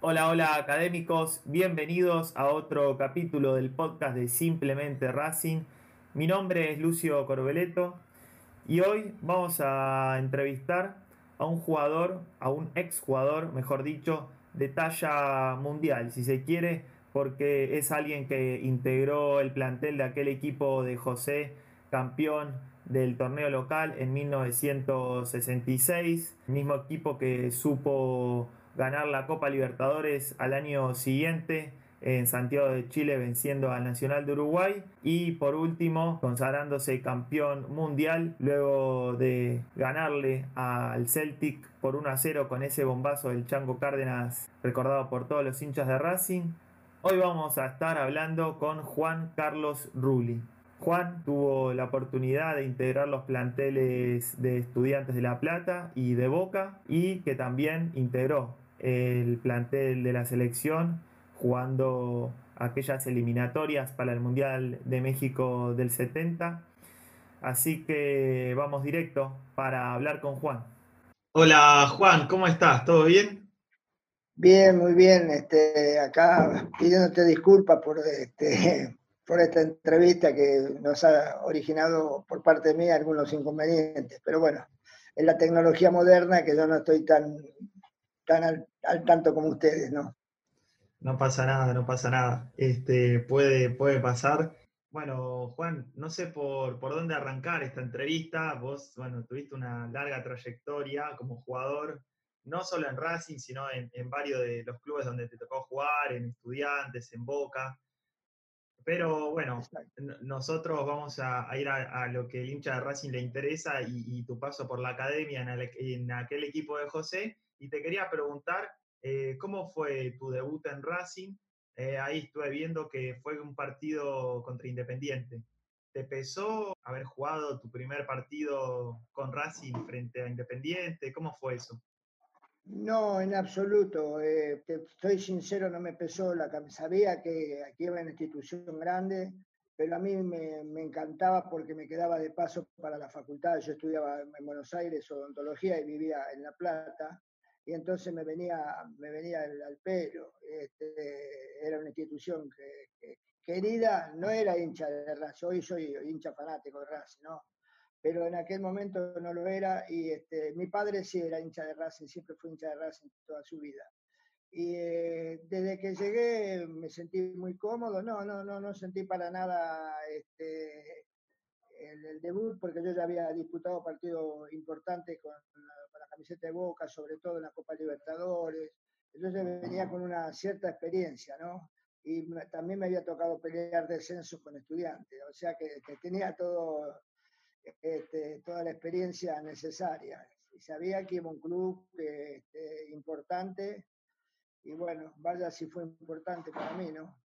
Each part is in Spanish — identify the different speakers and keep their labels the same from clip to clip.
Speaker 1: Hola, hola académicos, bienvenidos a otro capítulo del podcast de Simplemente Racing. Mi nombre es Lucio Corbeleto y hoy vamos a entrevistar a un jugador, a un exjugador, mejor dicho, de talla mundial, si se quiere, porque es alguien que integró el plantel de aquel equipo de José, campeón del torneo local en 1966, mismo equipo que supo ganar la Copa Libertadores al año siguiente en Santiago de Chile venciendo al Nacional de Uruguay y por último consagrándose campeón mundial luego de ganarle al Celtic por 1 a 0 con ese bombazo del Chango Cárdenas recordado por todos los hinchas de Racing. Hoy vamos a estar hablando con Juan Carlos Rulli. Juan tuvo la oportunidad de integrar los planteles de estudiantes de La Plata y de Boca y que también integró el plantel de la selección jugando aquellas eliminatorias para el Mundial de México del 70. Así que vamos directo para hablar con Juan. Hola Juan, ¿cómo estás? ¿Todo bien?
Speaker 2: Bien, muy bien. Este, acá pidiéndote disculpas por, este, por esta entrevista que nos ha originado por parte mía algunos inconvenientes. Pero bueno, es la tecnología moderna que yo no estoy tan tan al, tanto como ustedes, ¿no?
Speaker 1: No pasa nada, no pasa nada. Este, puede, puede pasar. Bueno, Juan, no sé por, por dónde arrancar esta entrevista. Vos, bueno, tuviste una larga trayectoria como jugador, no solo en Racing, sino en, varios de los clubes donde te tocó jugar, en Estudiantes, en Boca. Pero bueno, nosotros vamos a, ir a, lo que el hincha de Racing le interesa y, tu paso por la academia en, en, aquel equipo de José y te quería preguntar eh, cómo fue tu debut en Racing. Eh, ahí estuve viendo que fue un partido contra Independiente. ¿Te pesó haber jugado tu primer partido con Racing frente a Independiente? ¿Cómo fue eso?
Speaker 2: No, en absoluto. Eh, estoy sincero, no me pesó la Sabía que aquí era una institución grande, pero a mí me, me, encantaba porque me quedaba de paso para la facultad. Yo estudiaba en Buenos Aires odontología y vivía en La Plata y entonces me venía, me venía al, pelo. Este, era una institución que, querida, no era hincha de Racing, hoy soy hincha fanático de Racing, ¿no? Pero en aquel momento no lo era y este, mi padre sí era hincha de Racing, siempre fue hincha de Racing toda su vida. Y eh, desde que llegué me sentí muy cómodo, no, no, no, no sentí para nada este, el, debut, porque yo ya había disputado partidos importantes con, la camiseta de Boca, sobre todo en la Copa Libertadores. Entonces venía con una cierta experiencia, ¿no? Y también me había tocado pelear descensos con estudiantes, o sea que, tenía todo, este, toda la experiencia necesaria. Y sabía que iba un club este, importante, y bueno, vaya si fue importante para mí, ¿no?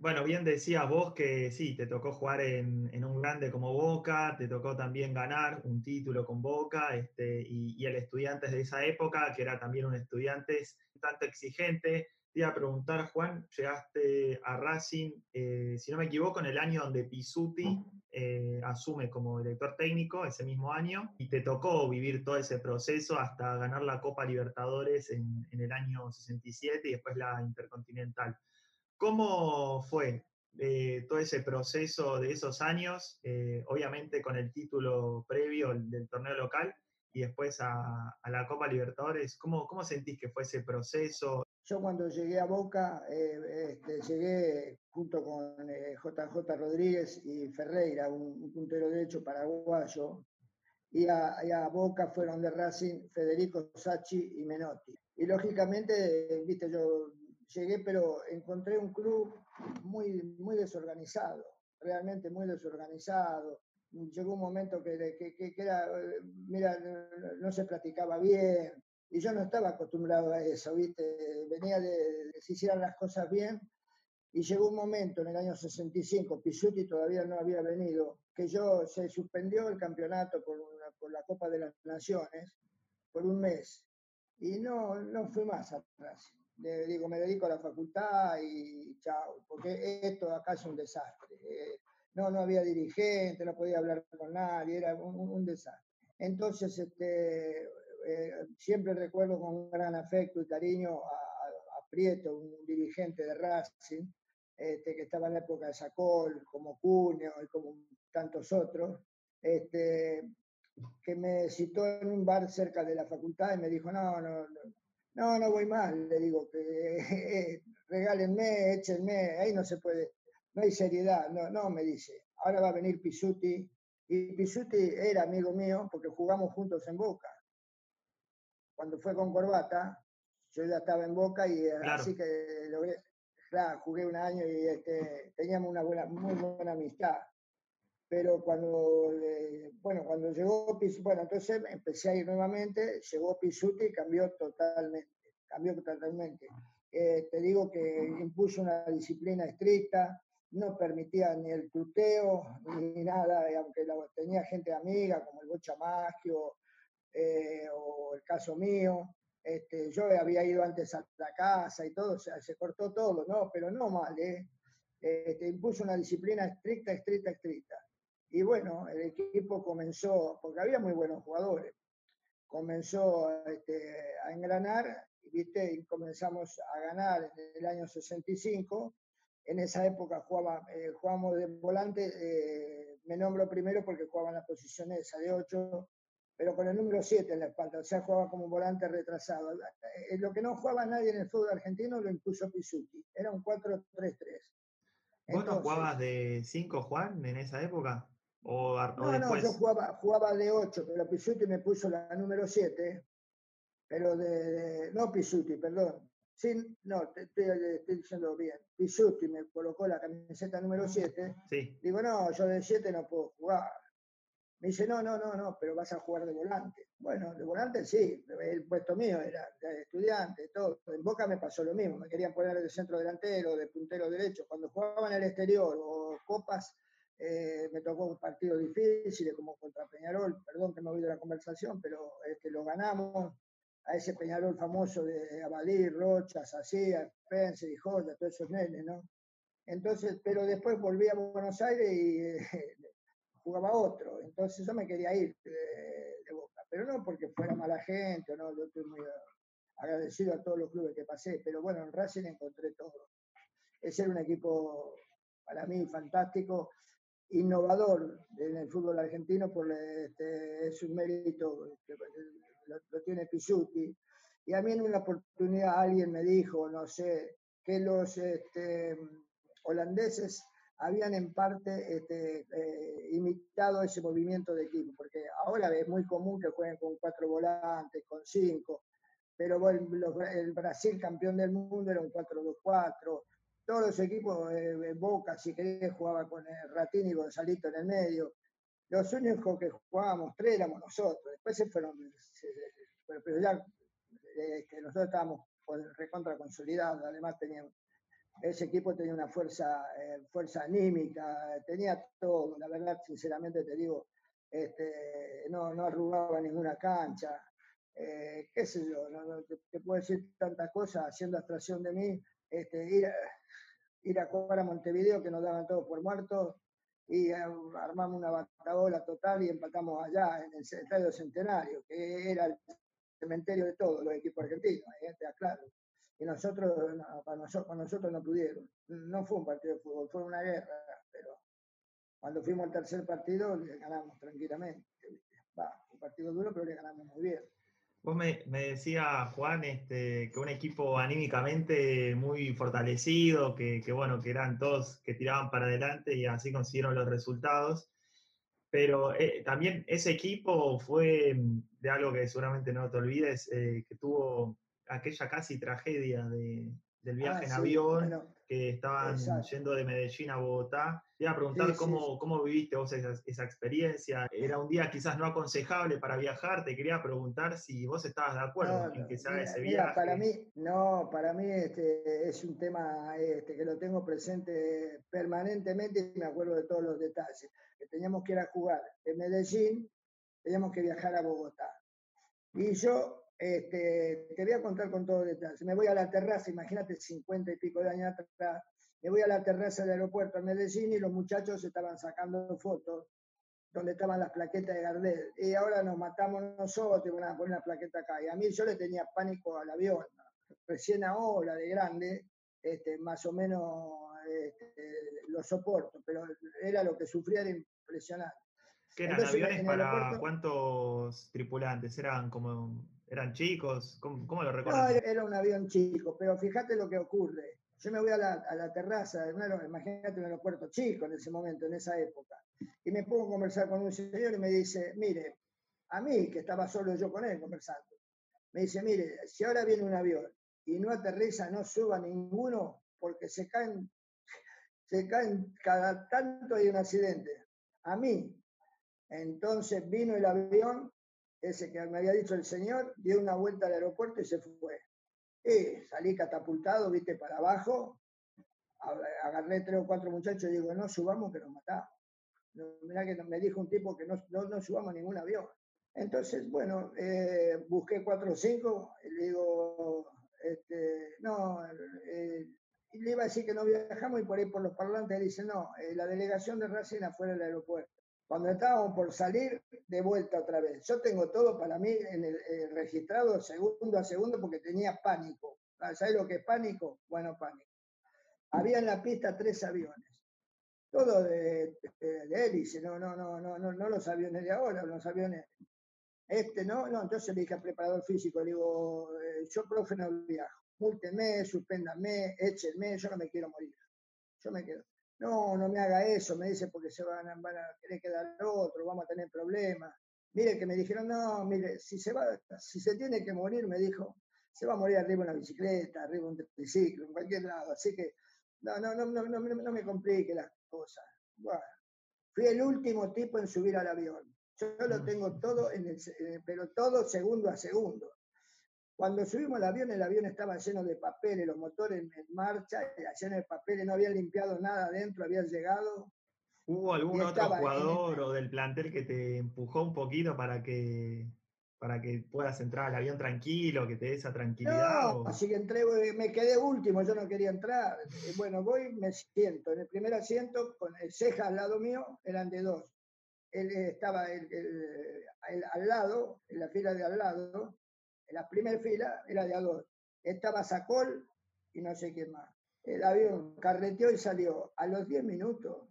Speaker 1: Bueno, bien decías vos que sí, te tocó jugar en, un grande como Boca, te tocó también ganar un título con Boca, este, y, el estudiante de esa época, que era también un estudiante tanto exigente. Te iba a preguntar, Juan, llegaste a Racing, eh, si no me equivoco, en el año donde Pisuti eh, asume como director técnico, ese mismo año, y te tocó vivir todo ese proceso hasta ganar la Copa Libertadores en, en el año 67 y después la Intercontinental. ¿Cómo fue eh, todo ese proceso de esos años, eh, obviamente con el título previo del torneo local y después a, la Copa Libertadores? ¿Cómo, ¿Cómo, sentís que fue ese proceso?
Speaker 2: Yo cuando llegué a Boca, eh, este, llegué junto con JJ Rodríguez y Ferreira, un, puntero derecho paraguayo, y a, y a, Boca fueron de Racing Federico Sacchi y Menotti. Y lógicamente, viste, yo llegué, pero encontré un club muy, muy desorganizado, realmente muy desorganizado. Llegó un momento que, que, era, mira, no, se practicaba bien, y yo no estaba acostumbrado a eso, ¿viste? Venía de, que se hicieran las cosas bien, y llegó un momento en el año 65, Pisuti todavía no había venido, que yo se suspendió el campeonato por, por la Copa de las Naciones por un mes, y no, no fui más atrás digo, me dedico a la facultad y chao, porque esto acá es un desastre. Eh, no, no había dirigente, no podía hablar con nadie, era un, desastre. Entonces, este, eh, siempre recuerdo con gran afecto y cariño a, Prieto, un dirigente de Racing, este, que estaba en la época de Sacol, como Cuneo y como tantos otros, este, que me citó en un bar cerca de la facultad y me dijo, no, no, no, no, voy mal, le digo, que regálenme, échenme, ahí no se puede, no hay seriedad, no, no, me dice, ahora va a venir Pisuti, y Pisuti era amigo mío porque jugamos juntos en Boca. Cuando fue con Corbata, yo ya estaba en Boca y así que claro, jugué un año y este, teníamos una buena, muy buena amistad pero cuando, eh, bueno, cuando llegó Pisuti, bueno, entonces empecé a ir nuevamente, llegó Pisuti y cambió totalmente, cambió totalmente. Eh, te digo que impuso una disciplina estricta, no permitía ni el tuteo ni nada, aunque tenía gente amiga como el Bocha Magio eh, o el caso mío, este, yo había ido antes a la casa y todo, o sea, se cortó todo, ¿no? Pero no mal, ¿eh? Este, impuso una disciplina estricta, estricta, estricta. Y bueno, el equipo comenzó, porque había muy buenos jugadores, comenzó este, a engranar ¿viste? y comenzamos a ganar en el año 65. En esa época jugaba, eh, jugábamos de volante, eh, me nombro primero porque jugaba en la posición esa de 8, pero con el número 7 en la espalda, o sea, jugaba como volante retrasado. Eh, lo que no jugaba nadie en el fútbol argentino lo impuso Pisuti, era un 4-3-3.
Speaker 1: ¿Vos no jugabas de 5, Juan, en esa época?
Speaker 2: no, no, yo jugaba, jugaba de 8, pero Pisuti me puso la número 7, pero de, no Pisuti, perdón. Sí, no, te, estoy diciendo bien. Pisuti me colocó la camiseta número 7. Sí. Digo, no, yo de 7 no puedo jugar. Me dice, no, no, no, no, pero vas a jugar de volante. Bueno, de volante sí, el puesto mío era de estudiante, todo. En Boca me pasó lo mismo, me querían poner de centro delantero, de puntero derecho. Cuando jugaba en el exterior o copas, eh, me tocó un partido difícil, como contra Peñarol, perdón que me voy de la conversación, pero este, lo ganamos a ese Peñarol famoso de Abalí, Rocha, Sacía, Spencer y Joya, todos esos nenes, ¿no? Entonces, pero después volví a Buenos Aires y eh, jugaba otro, entonces yo me quería ir de, Boca, pero no porque fuera mala gente, no, yo estoy muy agradecido a todos los clubes que pasé, pero bueno, en Racing encontré todo. Es era un equipo para mí fantástico innovador en el fútbol argentino, por este, es un mérito que lo, tiene Pisuti. Y a mí en una oportunidad alguien me dijo, no sé, que los este, holandeses habían en parte este, eh, imitado ese movimiento de equipo, porque ahora es muy común que jueguen con cuatro volantes, con cinco, pero el Brasil campeón del mundo era un 4-2-4, todos los equipos, de Boca, si querés, jugaba con el Ratín y Gonzalito en el medio. Los únicos que jugábamos tres éramos nosotros. Después se fueron, pero ya este, nosotros estábamos recontra consolidados. Además, teníamos, ese equipo tenía una fuerza, eh, fuerza anímica, tenía todo. La verdad, sinceramente te digo, este, no, arrugaba ninguna cancha. Eh, qué sé yo, no, te, puedo decir tantas cosas haciendo abstracción de mí. Este, ir, a jugar a Montevideo, que nos daban todos por muertos, y armamos una batabola total y empatamos allá en el Estadio Centenario, que era el cementerio de todos los equipos argentinos, ¿eh? claro. Y nosotros, para nosotros, nosotros no pudieron. No fue un partido de fútbol, fue una guerra, pero cuando fuimos al tercer partido le ganamos tranquilamente. Va, un partido duro, pero le ganamos muy bien.
Speaker 1: Vos me, me decías, Juan, este, que un equipo anímicamente muy fortalecido, que, bueno, que eran todos que tiraban para adelante y así consiguieron los resultados. Pero eh, también ese equipo fue de algo que seguramente no te olvides, eh, que tuvo aquella casi tragedia de, del viaje ah, en avión, que estaban yendo de Medellín a Bogotá. Te iba a preguntar cómo, cómo viviste vos esa, experiencia. Era un día quizás no aconsejable para viajar. Te quería preguntar si vos estabas de acuerdo en que se haga ese viaje.
Speaker 2: para mí, no, para mí este, es un tema este, que lo tengo presente permanentemente y me acuerdo de todos los detalles. Que teníamos que ir a jugar en Medellín, teníamos que viajar a Bogotá. Y yo este, te voy a contar con todo detalle. Me voy a la terraza, imagínate 50 y pico de años atrás, Me voy a la terraza del aeropuerto en Medellín y los muchachos estaban sacando fotos donde estaban las plaquetas de Gardel. Y ahora nos matamos nosotros y van a poner la plaqueta acá. Y a mí yo le tenía pánico al avión. Recién ahora, de grande, este, más o menos este, lo soporto, pero era lo que sufría, era impresionante.
Speaker 1: ¿Qué eran aviones para cuántos tripulantes? ¿Eran como eran chicos? ¿Cómo, lo recuerdas?
Speaker 2: No, era un avión chico, pero fíjate lo que ocurre. Yo me voy a la, a la terraza, imagínate un aeropuerto chico en ese momento, en esa época, y me pongo a conversar con un señor y me dice, mire, a mí, que estaba solo yo con él conversando, me dice, mire, si ahora viene un avión y no aterriza, no suba ninguno, porque se caen, se caen, cada tanto hay un accidente. A mí, entonces vino el avión, ese que me había dicho el señor, dio una vuelta al aeropuerto y se fue. Y salí catapultado, viste, para abajo, agarré tres o cuatro muchachos y digo, no subamos que nos matamos. Mirá que me dijo un tipo que no, no, subamos ningún avión. Entonces, bueno, eh, busqué cuatro o cinco y le digo, este, no, eh, le iba a decir que no viajamos y por ahí por los parlantes dice, no, eh, la delegación de Racing afuera del aeropuerto. Cuando estábamos por salir, de vuelta otra vez. Yo tengo todo para mí en el, registrado segundo a segundo porque tenía pánico. Ah, ¿Sabes lo que es pánico? Bueno, pánico. Había en la pista tres aviones. Todo de, hélice, no, no, no, no, no, no los aviones de ahora, los aviones. Este no, no, entonces le dije al preparador físico, le digo, eh, yo profe no viajo, múltenme, suspéndame, échenme, yo no me quiero morir. Yo me quedo no, no me haga eso, me dice, porque se van a, van a querer quedar otro, vamos a tener problemas. Mire que me dijeron, no, mire, si se, va, si se tiene que morir, me dijo, se va a morir arriba de una bicicleta, arriba de un triciclo, en cualquier lado. Así que no, no, no, no, no, no me complique las cosas. Bueno, fui el último tipo en subir al avión. Yo lo mm. tengo todo, en el, eh, pero todo segundo a segundo. Cuando subimos al avión, el avión estaba lleno de papeles, los motores en marcha, lleno de papeles, no habían limpiado nada adentro, habían llegado.
Speaker 1: ¿Hubo algún otro jugador o del plantel que te empujó un poquito para que, para que puedas entrar al avión tranquilo, que te dé esa tranquilidad?
Speaker 2: No, así que entré, me quedé último, yo no quería entrar. Eh, bueno, voy, me siento. En el primer asiento, con el ceja al lado mío, eran de dos. Él estaba al lado, en la fila de al lado, la primera fila era de a dos. Estaba Sacol y no sé quién más. El avión carreteó y salió. A los 10 minutos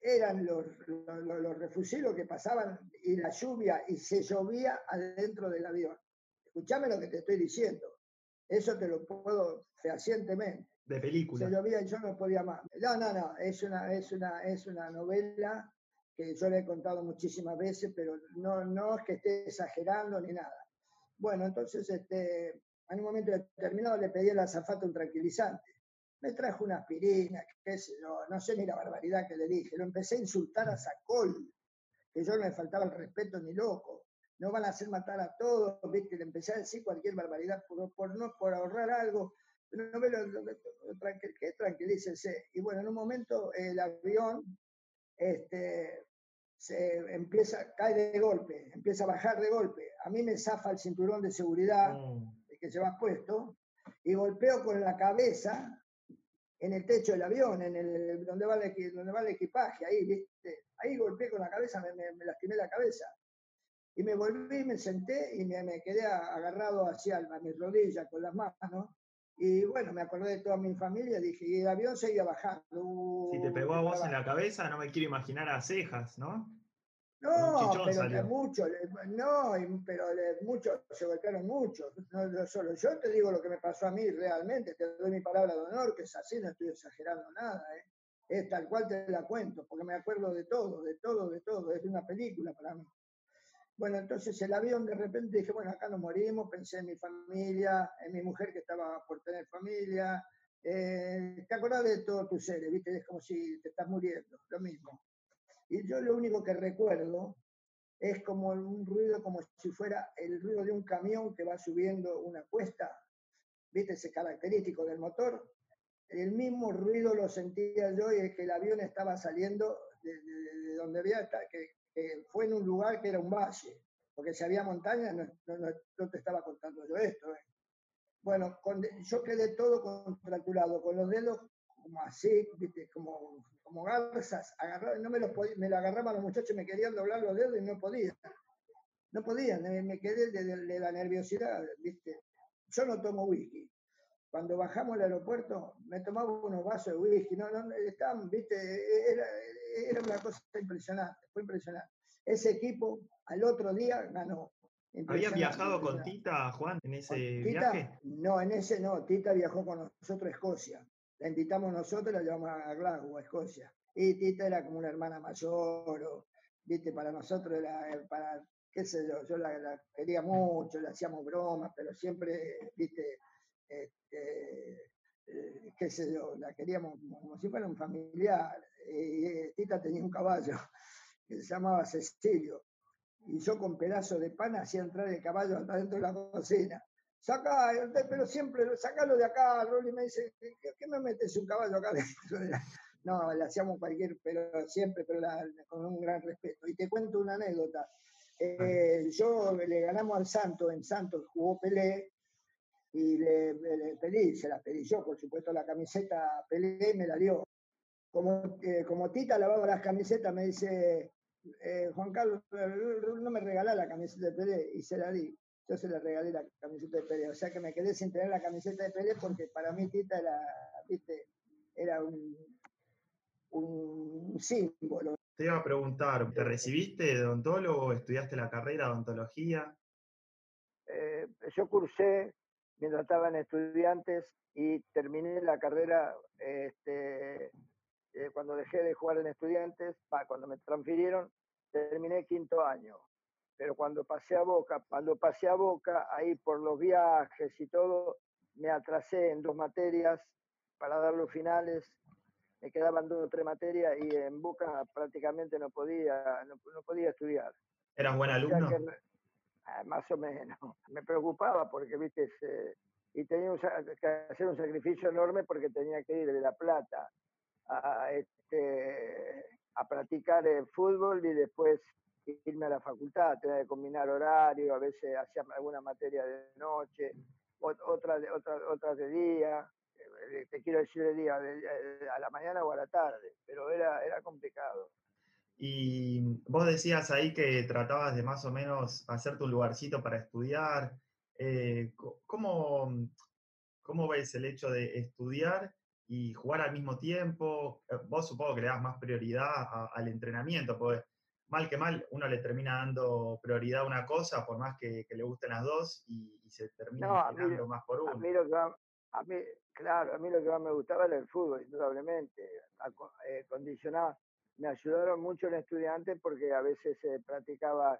Speaker 2: eran los, los, refugios que pasaban y la lluvia y se llovía adentro del avión. Escuchame lo que te estoy diciendo. Eso te lo puedo fehacientemente.
Speaker 1: De película.
Speaker 2: Se llovía y yo no podía más. No, no, no. Es una, es una, es una novela que yo le he contado muchísimas veces, pero no, no es que esté exagerando ni nada. Bueno, entonces este, en un momento determinado le pedí al azafate un tranquilizante. Me trajo una aspirina, qué sé yo, no sé ni la barbaridad que le dije. Lo empecé a insultar a Sacol, que yo no me faltaba el respeto ni loco. No van a hacer matar a todos, ¿viste? Le empecé a decir cualquier barbaridad por, no, por ahorrar algo. No me lo, tranquilícese. Y bueno, en un momento el avión este, se empieza, cae de golpe, empieza a bajar de golpe. A mí me zafa el cinturón de seguridad mm. que llevas puesto y golpeo con la cabeza en el techo del avión, en el, donde, va el, donde va el equipaje, ahí, ¿viste? Ahí golpeé con la cabeza, me, lastimé la cabeza. Y me volví, me senté y me, quedé agarrado hacia a mis rodillas con las manos. Y bueno, me acordé de toda mi familia, dije, y el avión seguía bajando.
Speaker 1: si te pegó a vos en la cabeza, no me quiero imaginar a cejas, ¿no?
Speaker 2: No, pero muchos, no, pero muchos se golpearon muchos, no, solo yo te digo lo que me pasó a mí realmente, te doy mi palabra de honor, que es así, no estoy exagerando nada, ¿eh? es tal cual te la cuento, porque me acuerdo de todo, de todo, de todo, es una película para mí. Bueno, entonces el avión de repente dije, bueno, acá nos morimos, pensé en mi familia, en mi mujer que estaba por tener familia, eh, te acordás de todos tus seres, ¿viste? Es como si te estás muriendo, lo mismo. Y yo lo único que recuerdo es como un ruido, como si fuera el ruido de un camión que va subiendo una cuesta, ¿viste? Ese característico del motor. El mismo ruido lo sentía yo y es que el avión estaba saliendo de, donde había, que, fue en un lugar que era un valle, porque si había montaña no, te estaba contando yo esto. ¿eh? Bueno, yo quedé todo contracturado, con los dedos como así, ¿viste? Como, como garzas, no me, los podía, me lo agarraban los muchachos, me querían doblar los dedos y no podía. No podía, me, quedé de, la nerviosidad, ¿viste? Yo no tomo whisky. Cuando bajamos al aeropuerto, me tomaba unos vasos de whisky, no, no, estaban, ¿viste? Era, era una cosa impresionante, fue impresionante. Ese equipo al otro día ganó.
Speaker 1: ¿Había viajado con Tita, Juan, en ese viaje?
Speaker 2: No, en ese no. Tita viajó con nosotros a Escocia. La invitamos nosotros, la llevamos a Glasgow, a Escocia. Y Tita era como una hermana mayor, o, viste, para nosotros era, eh, para, qué sé yo, yo la, quería mucho, le hacíamos bromas, pero siempre, viste, este, eh, qué sé yo, la queríamos como, si fuera un familiar. Y, eh, Tita tenía un caballo que se llamaba Cecilio y yo con pedazos de pan hacía entrar el caballo dentro de la cocina. Saca, pero siempre, sacalo de acá, Rolly me dice, ¿qué, me metes un caballo acá dentro? No, le hacíamos cualquier, pero siempre, pero con un gran respeto. Y te cuento una anécdota. Eh, yo le ganamos al Santos, en Santos jugó Pelé, y le, pedí, se la pedí yo, por supuesto, la camiseta Pelé me la dio. Como, eh, como Tita lavaba las camisetas, me dice, eh, Juan Carlos no me regaló la camiseta de Pelé y se la di. Yo se le regalé la camiseta de Pelé. O sea que me quedé sin tener la camiseta de Pelé porque para mí Tita era, ¿viste? era un, un símbolo.
Speaker 1: Te iba a preguntar, ¿te recibiste de odontólogo? ¿Estudiaste la carrera de odontología?
Speaker 2: Eh, yo cursé mientras estaba en estudiantes y terminé la carrera este, eh, cuando dejé de jugar en estudiantes, cuando me transfirieron, terminé quinto año. Pero cuando pasé a Boca, cuando pasé a Boca, ahí por los viajes y todo, me atrasé en dos materias para dar los finales. Me quedaban dos o tres materias y en Boca prácticamente no podía, no, podía estudiar.
Speaker 1: ¿Eras buen alumno?
Speaker 2: Más o menos. Me preocupaba porque, viste, y tenía que hacer un sacrificio enorme porque tenía que ir de La Plata a, este, a practicar el fútbol y después irme a la facultad, tenía que combinar horario, a veces hacía alguna materia de noche, otra de, otra, otra de día, eh, te quiero decir de día, a la mañana o a la tarde, pero era, era complicado.
Speaker 1: Y vos decías ahí que tratabas de más o menos hacer tu lugarcito para estudiar. Eh, ¿cómo, ¿Cómo ves el hecho de estudiar y jugar al mismo tiempo. Eh, vos supongo que le das más prioridad al entrenamiento, porque mal que mal uno le termina dando prioridad a una cosa, por más que, le gusten las dos, y, se termina no, más por uno.
Speaker 2: A mí, lo que a mí, claro, a mí lo que más me gustaba era el fútbol, indudablemente. Eh, condicionaba, me ayudaron mucho en estudiantes porque a veces se practicaba,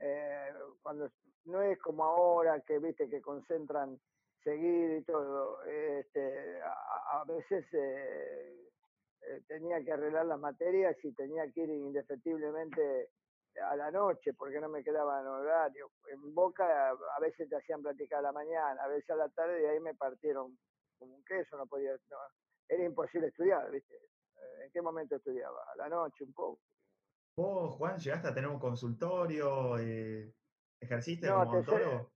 Speaker 2: eh, cuando no es como ahora que viste que concentran seguir y todo. Este, a, veces eh, eh, tenía que arreglar las materias y tenía que ir indefectiblemente a la noche porque no me quedaba en horario. En Boca a veces te hacían platicar a la mañana, a veces a la tarde y ahí me partieron como un queso, no podía, era imposible estudiar, ¿viste? Eh, ¿En qué momento estudiaba? A la noche un poco.
Speaker 1: ¿Vos, Juan, llegaste a tener un consultorio? ¿Ejerciste como autólogo?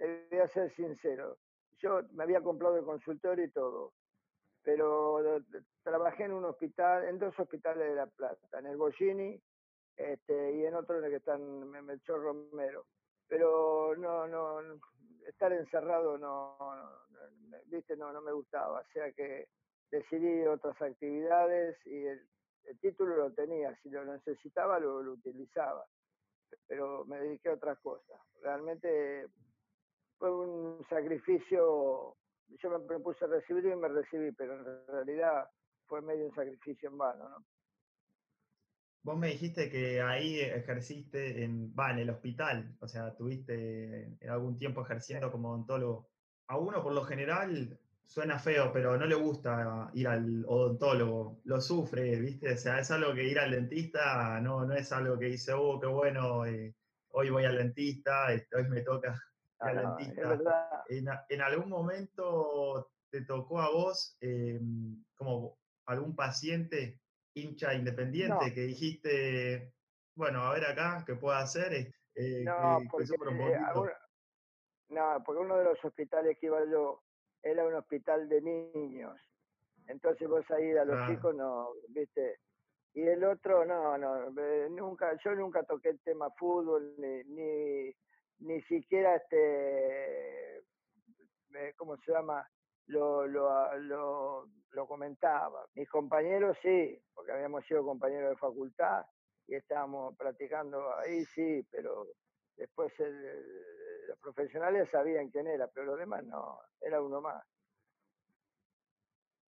Speaker 2: te voy a ser sincero, yo me había comprado el consultorio y todo, pero trabajé en un hospital, en dos hospitales de La Plata, en el Bollini este, y en otro en el que está en Melchor Romero. Pero no, no, estar encerrado no, viste, no, no me gustaba, o sea que decidí otras actividades y el, título lo tenía, si lo necesitaba lo, lo utilizaba, pero me dediqué a otras cosas. Realmente fue un sacrificio, yo me propuse recibir y me recibí, pero en realidad fue medio un sacrificio en vano, ¿no?
Speaker 1: Vos me dijiste que ahí ejerciste en, va, en el hospital, o sea, tuviste algún tiempo ejerciendo como odontólogo. A uno por lo general suena feo, pero no le gusta ir al odontólogo, lo sufre, ¿viste? O sea, es algo que ir al dentista no, no es algo que dice, oh, qué bueno, eh, hoy voy al dentista, este, hoy me toca en, algún momento te tocó a vos em, como algún paciente hincha independiente que dijiste, bueno, a ver acá, ¿qué puedo hacer?
Speaker 2: Eh, no, porque, no, porque uno de los hospitales que iba yo era un hospital de niños. Entonces vos ahí a los chicos no, viste. Y el otro, no, no, eh, nunca, yo nunca toqué el tema fútbol, ni, ni, ni siquiera este, eh, ¿cómo se llama? Lo, lo, lo, lo comentaba. Mis compañeros sí, porque habíamos sido compañeros de facultad y estábamos practicando ahí, sí, pero después los profesionales sabían quién era, pero los demás no, era uno más.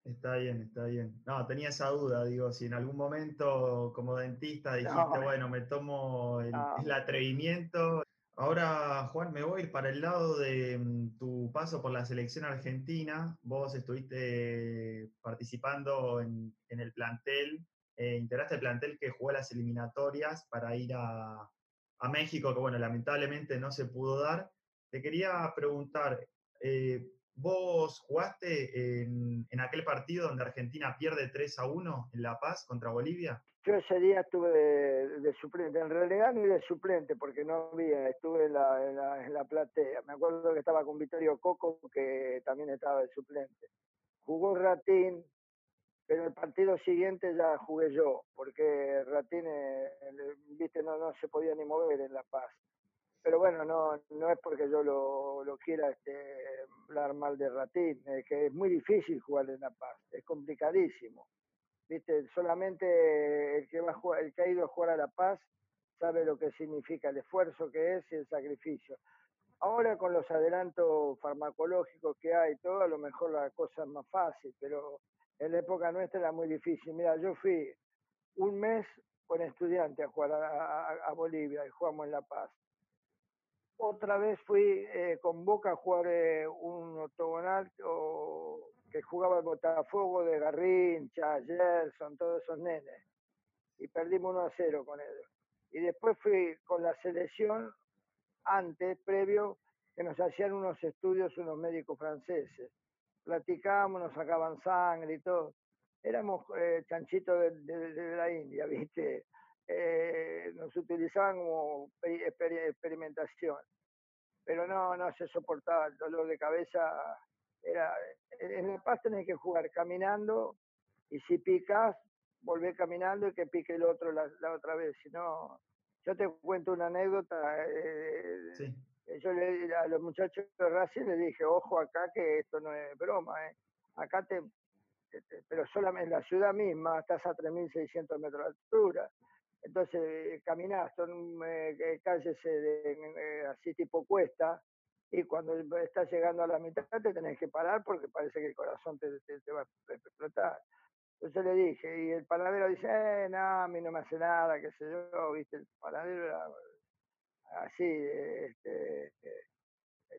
Speaker 1: Está bien, está bien. No, tenía esa duda, digo, si en algún momento como dentista dijiste, bueno, me tomo el, el, atrevimiento. Ahora, Juan, me voy para el lado de mm, tu paso por la selección argentina. Vos estuviste participando en, en el plantel eh, integraste el plantel que jugó las eliminatorias para ir a, México, que bueno, lamentablemente no se pudo dar. Te quería preguntar, eh, ¿vos jugaste en, aquel partido donde Argentina pierde 3 a 1 en La Paz contra Bolivia?
Speaker 2: Yo ese día estuve de, suplente, en realidad ni de suplente, porque no había, estuve en la, en la platea. Me acuerdo que estaba con Vittorio Coco, que también estaba de suplente. Jugó Ratín, pero el partido siguiente ya jugué yo, porque Ratín, viste, no, no se podía ni mover en La Paz. Pero bueno, no, no es porque yo lo, lo quiera este, hablar mal de Ratín, es que es muy difícil jugar en La Paz, es complicadísimo. Viste, solamente el que, va a jugar, el que ha ido a jugar a La Paz sabe lo que significa el esfuerzo que es y el sacrificio. Ahora con los adelantos farmacológicos que hay, todo, a lo mejor la cosa es más fácil, pero en la época nuestra era muy difícil. Mira, yo fui un mes con estudiantes a jugar a, Bolivia y jugamos en La Paz. Otra vez fui eh, con Boca a jugar eh, un octogonal que jugaba el Botafogo de Garrincha, Gerson, todos esos nenes. Y perdimos 1 a 0 con ellos. Y después fui con la selección, antes, previo, que nos hacían unos estudios unos médicos franceses platicábamos, nos sacaban sangre y todo. Éramos eh, chanchitos de, la India, ¿viste? Eh, nos utilizaban como experimentación. Pero no, no se soportaba el dolor de cabeza. Era, en el paz tenés que jugar caminando y si picas, volver caminando y que pique el otro la, otra vez. Si no, yo te cuento una anécdota. Eh, sí yo le, a los muchachos de Racing les dije, ojo acá que esto no es broma, ¿eh? acá te, pero solamente en la ciudad misma estás a 3.600 metros de altura. Entonces caminás, son eh, calles eh, así tipo cuesta, y cuando estás llegando a la mitad te tenés que parar porque parece que el corazón te, va a explotar. Entonces le dije, y el panadero dice, eh, no, a mí no me hace nada, qué sé yo, viste, el panadero era así, este, eh,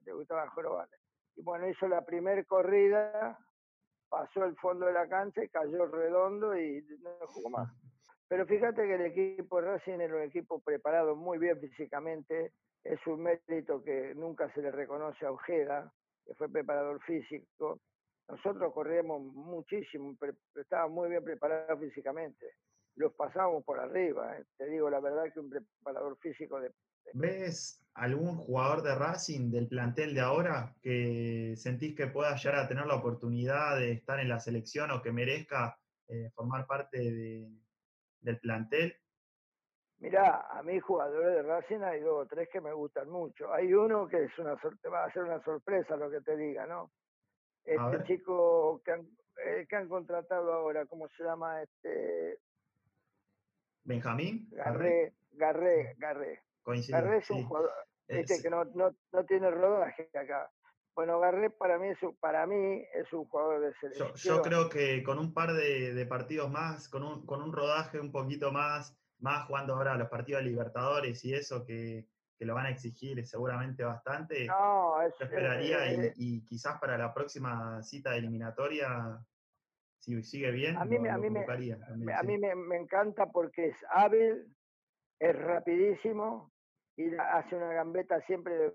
Speaker 2: te gustaba jorobar. Y bueno, hizo la primer corrida, pasó el fondo de la cancha cayó redondo y no jugó más. Pero fíjate que el equipo de Racing era un equipo preparado muy bien físicamente, es un mérito que nunca se le reconoce a Ojeda, que fue preparador físico. Nosotros corríamos muchísimo, estábamos muy bien preparados físicamente. Los pasábamos por arriba. ¿eh? Te digo la verdad que un preparador físico de
Speaker 1: ¿Ves algún jugador de Racing del plantel de ahora que sentís que pueda llegar a tener la oportunidad de estar en la selección o que merezca eh, formar parte del plantel?
Speaker 2: Mirá, a mí jugadores de Racing hay dos o tres que me gustan mucho. Hay uno que es una te va a ser una sorpresa lo que te diga, ¿no? Este chico que han, eh, que han contratado ahora, ¿cómo se llama? Este
Speaker 1: Benjamín.
Speaker 2: Garré, Garré, Garré. Garré es un jugador que no, no, no, tiene rodaje acá. Bueno, Garré para mí, es un, para mí es un jugador de selección.
Speaker 1: Yo, creo que con un par de, de, partidos más, con un, con un rodaje un poquito más, más jugando ahora los partidos de Libertadores y eso que, que lo van a exigir seguramente bastante, no, yo esperaría y, y, quizás para la próxima cita eliminatoria, si sigue bien,
Speaker 2: a mí, a mí, me, a mí me, me encanta porque es hábil, es rapidísimo, y hace una gambeta siempre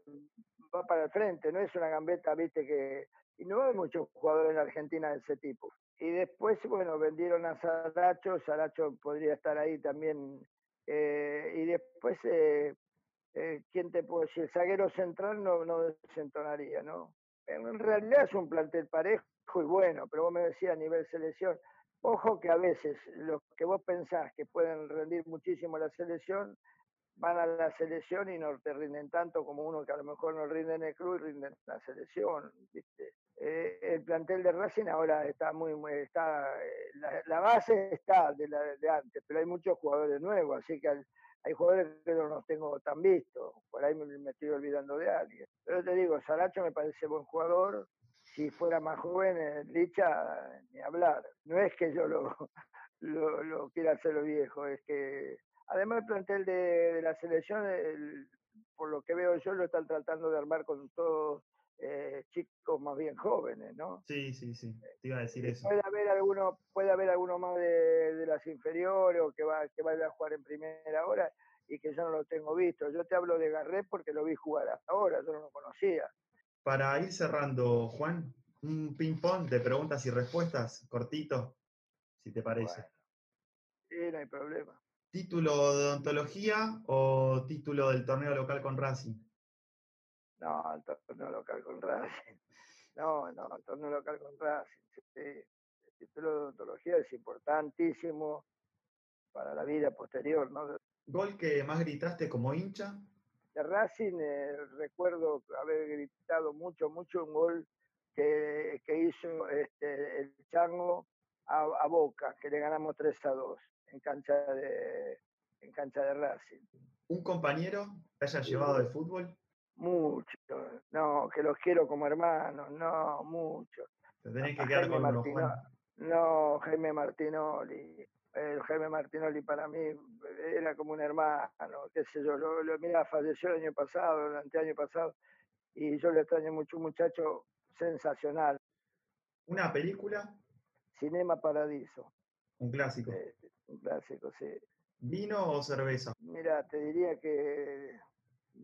Speaker 2: va para el frente, no es una gambeta, viste, que... Y no hay muchos jugadores en Argentina de ese tipo. Y después, bueno, vendieron a Saracho, Saracho podría estar ahí también. Eh, y después, eh, eh, ¿quién te puede decir? El zaguero central no, no desentonaría, ¿no? En realidad es un plantel parejo y bueno, pero vos me decías a nivel selección, ojo que a veces los que vos pensás que pueden rendir muchísimo la selección, van a la selección y no te rinden tanto como uno que a lo mejor no rinde en el club y rinde en la selección. Eh, el plantel de Racing ahora está muy, está, eh, la, base está de, la, de antes, pero hay muchos jugadores nuevos, así que hay jugadores que no los tengo tan vistos, por ahí me, estoy olvidando de alguien. Pero te digo, Saracho me parece buen jugador, si fuera más joven, eh, Licha, ni hablar. No es que yo lo, lo, lo quiera hacerlo viejo, es que Además, el plantel de, la selección, por lo que veo yo, lo están tratando de armar con todos eh, chicos más bien jóvenes, ¿no?
Speaker 1: Sí, sí, sí, te iba a decir eso.
Speaker 2: Puede haber alguno, puede haber alguno más de, las inferiores o que, va, que vaya a jugar en primera hora y que yo no lo tengo visto. Yo te hablo de Garret porque lo vi jugar hasta ahora, yo no lo conocía.
Speaker 1: Para ir cerrando, Juan, un ping-pong de preguntas y respuestas cortito, si te parece.
Speaker 2: sí, no hay problema.
Speaker 1: ¿Título de odontología o título del torneo local con Racing?
Speaker 2: No, el torneo local con Racing. No, no, el torneo local con Racing. El título de odontología es importantísimo para la vida posterior, ¿no?
Speaker 1: ¿Gol que más gritaste como hincha?
Speaker 2: De Racing eh, recuerdo haber gritado mucho, mucho un gol que, hizo este, el Chango a, a, Boca, que le ganamos 3 a 2 en cancha de, en cancha de Racing.
Speaker 1: ¿Un compañero que haya llevado de fútbol?
Speaker 2: Mucho, no, que los quiero como hermanos, no, mucho.
Speaker 1: Te tenés que quedar con uno,
Speaker 2: No, Jaime Martinoli. El Jaime Martinoli para mí era como un hermano, qué sé yo, lo, lo mira, falleció el año pasado, el anteaño pasado, y yo le extraño mucho, un muchacho sensacional.
Speaker 1: ¿Una película?
Speaker 2: Cinema Paradiso.
Speaker 1: Un clásico.
Speaker 2: un
Speaker 1: ¿Vino o cerveza?
Speaker 2: Mira, te diría que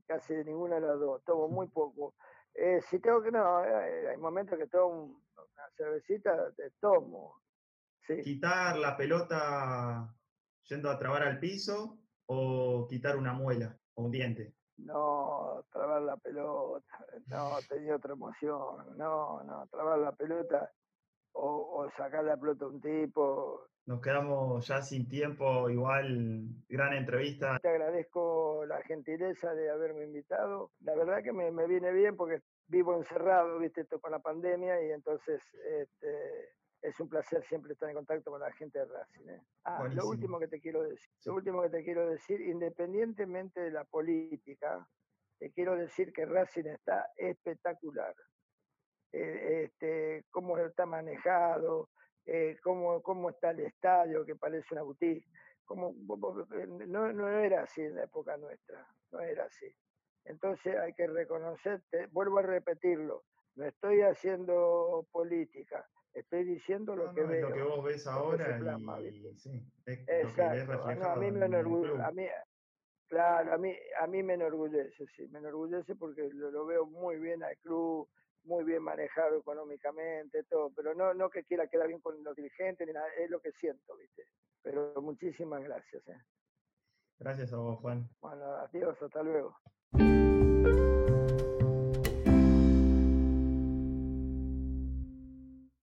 Speaker 2: casi ninguna de las dos. Tomo muy poco. Eh, si tengo que, no, eh, hay momentos que tomo una cervecita, te tomo. Sí.
Speaker 1: ¿Quitar la pelota yendo a trabar al piso o quitar una muela o un diente?
Speaker 2: No, trabar la pelota, no, tenía otra emoción, no, no, trabar la pelota o, o sacar la pelota a un tipo,
Speaker 1: nos quedamos ya sin tiempo, igual gran entrevista.
Speaker 2: Te agradezco la gentileza de haberme invitado. La verdad que me, viene bien porque vivo encerrado, viste, con la pandemia y entonces este, es un placer siempre estar en contacto con la gente de Racing. ¿eh? Ah, lo último que te quiero decir, lo último que te quiero decir, independientemente de la política, te quiero decir que Racing está espectacular. Eh, este, cómo está manejado, eh, cómo, cómo, está el estadio, que parece una boutique. Como, no, no era así en la época nuestra, no era así. Entonces hay que reconocerte, vuelvo a repetirlo, no estoy haciendo política, estoy diciendo lo que veo.
Speaker 1: Lo que vos ves ahora y, sí,
Speaker 2: Exacto. a mí me enorgullece, a mí, claro, a mí, a mí me enorgullece, sí, me enorgullece porque lo, lo veo muy bien al club, muy bien manejado económicamente, todo, pero no, no que quiera quedar bien con los dirigentes, ni nada, es lo que siento, ¿viste? Pero muchísimas gracias. ¿eh?
Speaker 1: Gracias a vos, Juan.
Speaker 2: Bueno, adiós, hasta luego.